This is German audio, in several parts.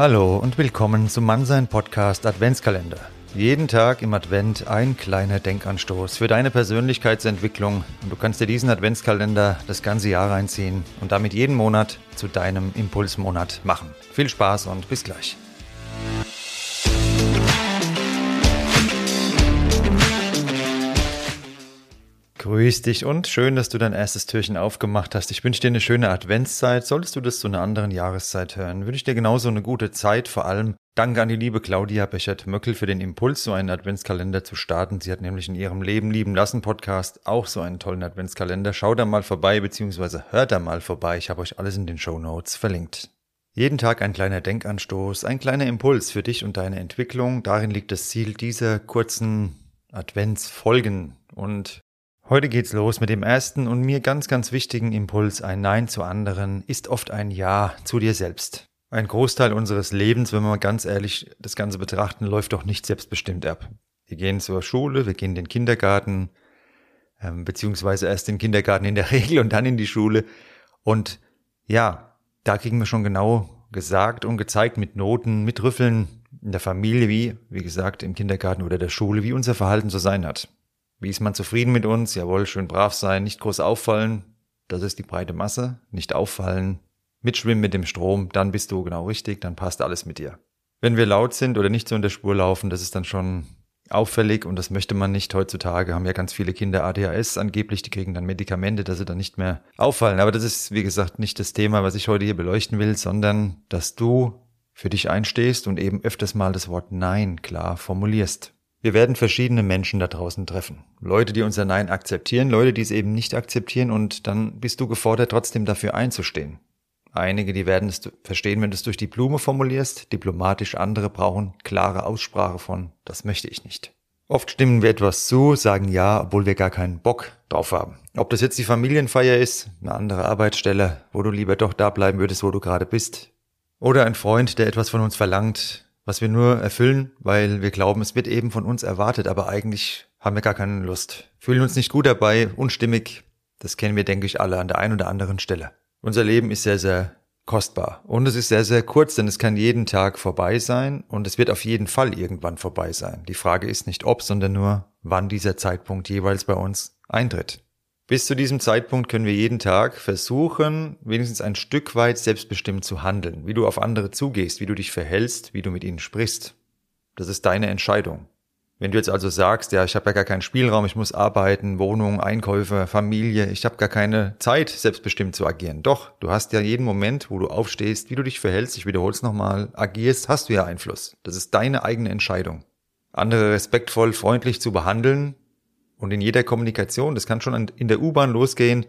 Hallo und willkommen zum Mannsein Podcast Adventskalender. Jeden Tag im Advent ein kleiner Denkanstoß für deine Persönlichkeitsentwicklung und du kannst dir diesen Adventskalender das ganze Jahr reinziehen und damit jeden Monat zu deinem Impulsmonat machen. Viel Spaß und bis gleich. Grüß dich und schön, dass du dein erstes Türchen aufgemacht hast. Ich wünsche dir eine schöne Adventszeit. Solltest du das zu einer anderen Jahreszeit hören, wünsche ich dir genauso eine gute Zeit. Vor allem danke an die liebe Claudia Bechert-Möckel für den Impuls, so einen Adventskalender zu starten. Sie hat nämlich in ihrem Leben lieben lassen Podcast auch so einen tollen Adventskalender. Schau da mal vorbei, beziehungsweise hört da mal vorbei. Ich habe euch alles in den Show Notes verlinkt. Jeden Tag ein kleiner Denkanstoß, ein kleiner Impuls für dich und deine Entwicklung. Darin liegt das Ziel dieser kurzen Adventsfolgen. Und Heute geht's los mit dem ersten und mir ganz, ganz wichtigen Impuls. Ein Nein zu anderen ist oft ein Ja zu dir selbst. Ein Großteil unseres Lebens, wenn wir mal ganz ehrlich das Ganze betrachten, läuft doch nicht selbstbestimmt ab. Wir gehen zur Schule, wir gehen in den Kindergarten, ähm, beziehungsweise erst in den Kindergarten in der Regel und dann in die Schule. Und ja, da kriegen wir schon genau gesagt und gezeigt mit Noten, mit Rüffeln in der Familie, wie, wie gesagt, im Kindergarten oder der Schule, wie unser Verhalten zu sein hat. Wie ist man zufrieden mit uns? Jawohl, schön brav sein, nicht groß auffallen. Das ist die breite Masse. Nicht auffallen. Mitschwimmen mit dem Strom, dann bist du genau richtig, dann passt alles mit dir. Wenn wir laut sind oder nicht so in der Spur laufen, das ist dann schon auffällig und das möchte man nicht heutzutage. Haben ja ganz viele Kinder ADHS angeblich, die kriegen dann Medikamente, dass sie dann nicht mehr auffallen. Aber das ist, wie gesagt, nicht das Thema, was ich heute hier beleuchten will, sondern dass du für dich einstehst und eben öfters mal das Wort Nein klar formulierst. Wir werden verschiedene Menschen da draußen treffen. Leute, die unser Nein akzeptieren, Leute, die es eben nicht akzeptieren und dann bist du gefordert, trotzdem dafür einzustehen. Einige, die werden es verstehen, wenn du es durch die Blume formulierst, diplomatisch andere brauchen klare Aussprache von, das möchte ich nicht. Oft stimmen wir etwas zu, sagen ja, obwohl wir gar keinen Bock drauf haben. Ob das jetzt die Familienfeier ist, eine andere Arbeitsstelle, wo du lieber doch da bleiben würdest, wo du gerade bist, oder ein Freund, der etwas von uns verlangt, was wir nur erfüllen, weil wir glauben, es wird eben von uns erwartet, aber eigentlich haben wir gar keine Lust. Fühlen uns nicht gut dabei, unstimmig. Das kennen wir, denke ich, alle an der einen oder anderen Stelle. Unser Leben ist sehr, sehr kostbar. Und es ist sehr, sehr kurz, denn es kann jeden Tag vorbei sein und es wird auf jeden Fall irgendwann vorbei sein. Die Frage ist nicht ob, sondern nur, wann dieser Zeitpunkt jeweils bei uns eintritt. Bis zu diesem Zeitpunkt können wir jeden Tag versuchen, wenigstens ein Stück weit selbstbestimmt zu handeln, wie du auf andere zugehst, wie du dich verhältst, wie du mit ihnen sprichst. Das ist deine Entscheidung. Wenn du jetzt also sagst, ja, ich habe ja gar keinen Spielraum, ich muss arbeiten, Wohnung, Einkäufe, Familie, ich habe gar keine Zeit, selbstbestimmt zu agieren. Doch, du hast ja jeden Moment, wo du aufstehst, wie du dich verhältst, ich wiederhole es nochmal, agierst, hast du ja Einfluss. Das ist deine eigene Entscheidung. Andere respektvoll, freundlich zu behandeln, und in jeder Kommunikation, das kann schon in der U-Bahn losgehen,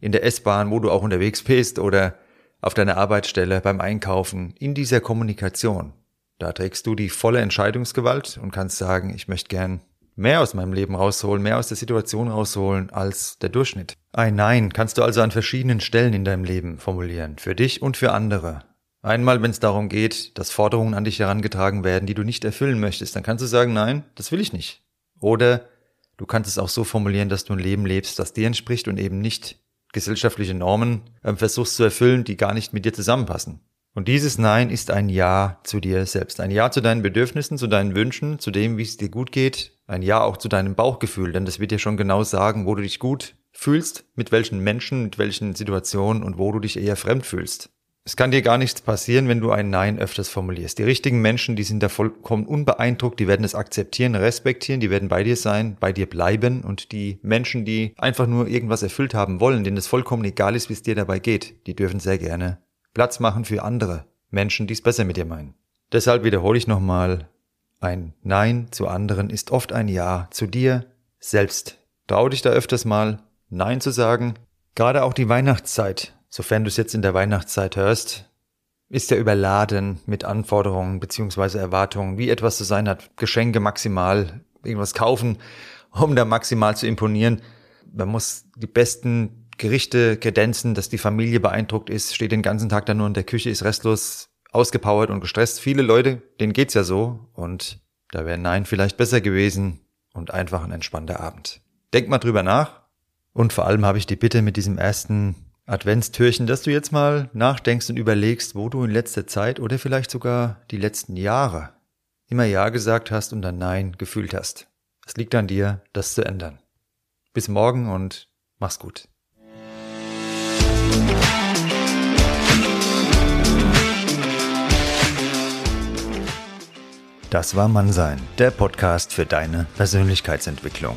in der S-Bahn, wo du auch unterwegs bist oder auf deiner Arbeitsstelle, beim Einkaufen, in dieser Kommunikation. Da trägst du die volle Entscheidungsgewalt und kannst sagen, ich möchte gern mehr aus meinem Leben rausholen, mehr aus der Situation rausholen als der Durchschnitt. Ein Nein kannst du also an verschiedenen Stellen in deinem Leben formulieren, für dich und für andere. Einmal, wenn es darum geht, dass Forderungen an dich herangetragen werden, die du nicht erfüllen möchtest, dann kannst du sagen, nein, das will ich nicht. Oder Du kannst es auch so formulieren, dass du ein Leben lebst, das dir entspricht und eben nicht gesellschaftliche Normen äh, versuchst zu erfüllen, die gar nicht mit dir zusammenpassen. Und dieses Nein ist ein Ja zu dir selbst. Ein Ja zu deinen Bedürfnissen, zu deinen Wünschen, zu dem, wie es dir gut geht. Ein Ja auch zu deinem Bauchgefühl, denn das wird dir schon genau sagen, wo du dich gut fühlst, mit welchen Menschen, mit welchen Situationen und wo du dich eher fremd fühlst. Es kann dir gar nichts passieren, wenn du ein Nein öfters formulierst. Die richtigen Menschen, die sind da vollkommen unbeeindruckt, die werden es akzeptieren, respektieren, die werden bei dir sein, bei dir bleiben und die Menschen, die einfach nur irgendwas erfüllt haben wollen, denen es vollkommen egal ist, wie es dir dabei geht, die dürfen sehr gerne Platz machen für andere Menschen, die es besser mit dir meinen. Deshalb wiederhole ich nochmal, ein Nein zu anderen ist oft ein Ja zu dir selbst. Trau dich da öfters mal Nein zu sagen. Gerade auch die Weihnachtszeit sofern du es jetzt in der Weihnachtszeit hörst, ist er überladen mit Anforderungen beziehungsweise Erwartungen, wie etwas zu sein hat. Geschenke maximal, irgendwas kaufen, um da maximal zu imponieren. Man muss die besten Gerichte kredenzen, dass die Familie beeindruckt ist, steht den ganzen Tag da nur in der Küche, ist restlos ausgepowert und gestresst. Viele Leute, denen geht's ja so und da wäre Nein vielleicht besser gewesen und einfach ein entspannter Abend. Denk mal drüber nach und vor allem habe ich die Bitte mit diesem ersten Adventstürchen, dass du jetzt mal nachdenkst und überlegst, wo du in letzter Zeit oder vielleicht sogar die letzten Jahre immer Ja gesagt hast und dann Nein gefühlt hast. Es liegt an dir, das zu ändern. Bis morgen und mach's gut. Das war Mannsein, der Podcast für deine Persönlichkeitsentwicklung.